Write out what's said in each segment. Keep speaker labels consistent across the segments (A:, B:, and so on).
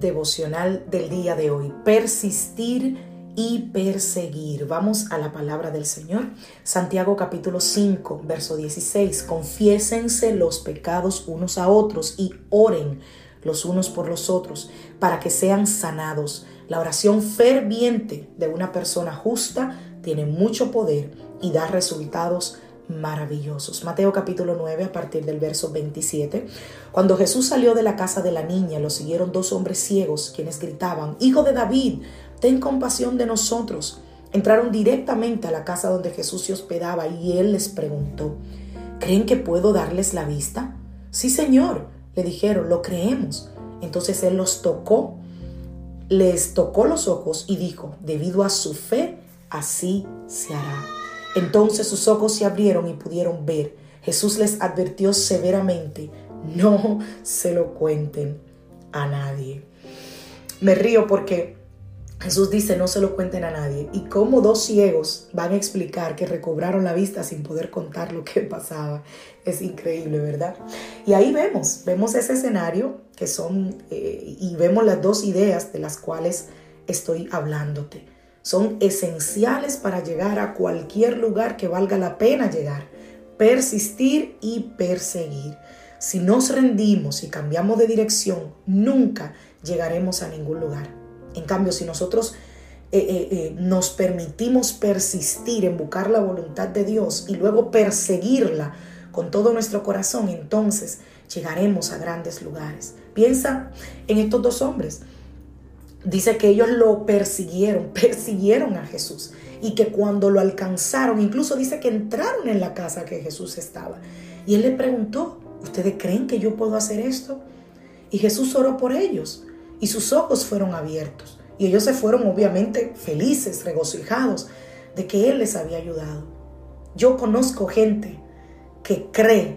A: Devocional del día de hoy. Persistir y perseguir. Vamos a la palabra del Señor. Santiago capítulo 5, verso 16. Confiésense los pecados unos a otros y oren los unos por los otros para que sean sanados. La oración ferviente de una persona justa tiene mucho poder y da resultados maravillosos. Mateo capítulo 9 a partir del verso 27. Cuando Jesús salió de la casa de la niña, lo siguieron dos hombres ciegos quienes gritaban, Hijo de David, ten compasión de nosotros. Entraron directamente a la casa donde Jesús se hospedaba y él les preguntó, ¿creen que puedo darles la vista? Sí, Señor, le dijeron, lo creemos. Entonces él los tocó, les tocó los ojos y dijo, debido a su fe, así se hará. Entonces sus ojos se abrieron y pudieron ver. Jesús les advirtió severamente, no se lo cuenten a nadie. Me río porque Jesús dice, no se lo cuenten a nadie. Y como dos ciegos van a explicar que recobraron la vista sin poder contar lo que pasaba. Es increíble, ¿verdad? Y ahí vemos, vemos ese escenario que son, eh, y vemos las dos ideas de las cuales estoy hablándote. Son esenciales para llegar a cualquier lugar que valga la pena llegar. Persistir y perseguir. Si nos rendimos y cambiamos de dirección, nunca llegaremos a ningún lugar. En cambio, si nosotros eh, eh, eh, nos permitimos persistir en buscar la voluntad de Dios y luego perseguirla con todo nuestro corazón, entonces llegaremos a grandes lugares. Piensa en estos dos hombres. Dice que ellos lo persiguieron, persiguieron a Jesús y que cuando lo alcanzaron, incluso dice que entraron en la casa que Jesús estaba. Y él le preguntó, ¿ustedes creen que yo puedo hacer esto? Y Jesús oró por ellos y sus ojos fueron abiertos. Y ellos se fueron obviamente felices, regocijados de que Él les había ayudado. Yo conozco gente que cree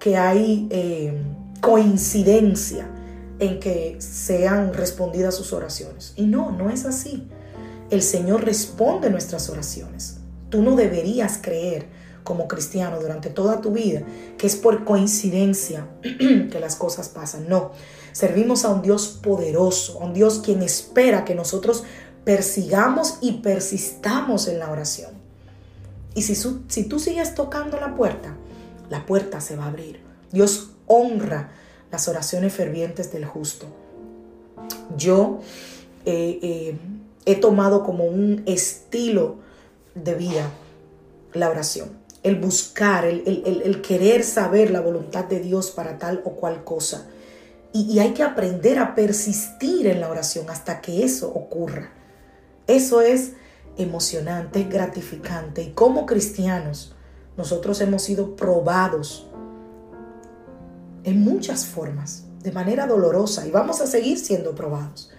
A: que hay eh, coincidencia en que sean respondidas sus oraciones. Y no, no es así. El Señor responde nuestras oraciones. Tú no deberías creer como cristiano durante toda tu vida que es por coincidencia que las cosas pasan. No, Servimos a un Dios poderoso, a un Dios quien espera que nosotros persigamos y persistamos en la oración. Y si, si tú sigues tocando la puerta, la puerta se va a abrir. Dios honra las oraciones fervientes del justo. Yo eh, eh, he tomado como un estilo de vida la oración, el buscar, el querer saber la voluntad de Dios para tal o cual cosa. Y, hay que aprender a persistir en la oración hasta que eso ocurra. Eso es emocionante, gratificante. Y como cristianos, nosotros hemos sido probados en muchas formas, de manera dolorosa, y vamos a seguir siendo probados.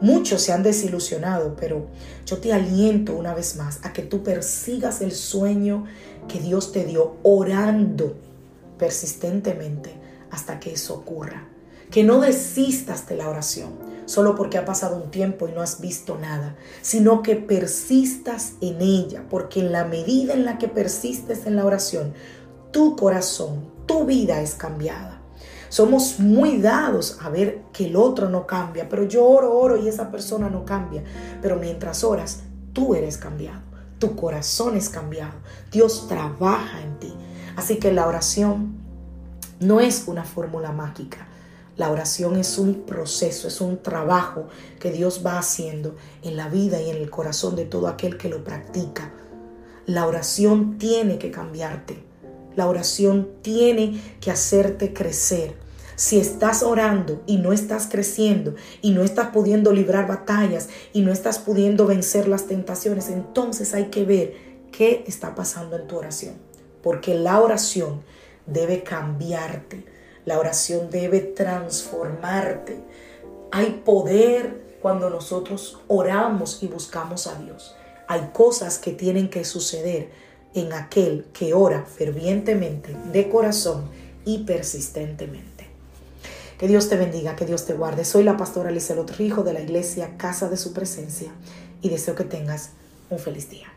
A: Muchos se han desilusionado, pero yo te aliento una vez más a que tú persigas el sueño que Dios te dio, orando persistentemente hasta que eso ocurra que no desistas de la oración solo porque ha pasado un tiempo y no has visto nada, sino que persistas en ella, porque en la medida en la que persistes en la oración, tu corazón, tu vida es cambiada. Somos muy dados a ver que el otro no cambia, pero yo oro, oro y esa persona no cambia. Pero mientras oras, tú eres cambiado, tu corazón es cambiado, Dios trabaja en ti. Así que la oración no es una fórmula mágica, la oración es un proceso, es un trabajo que Dios va haciendo en la vida y en el corazón de todo aquel que lo practica. La oración tiene que cambiarte. La oración tiene que hacerte crecer. Si estás orando y no estás creciendo y no estás pudiendo librar batallas y no estás pudiendo vencer las tentaciones, entonces hay que ver qué está pasando en tu oración. Porque la oración debe cambiarte. La oración debe transformarte. Hay poder cuando nosotros oramos y buscamos a Dios. Hay cosas que tienen que suceder en aquel que ora fervientemente, de corazón y persistentemente. Que Dios te bendiga, que Dios te guarde. Soy la pastora Lizelot Rijo de la iglesia Casa de Su Presencia y deseo que tengas un feliz día.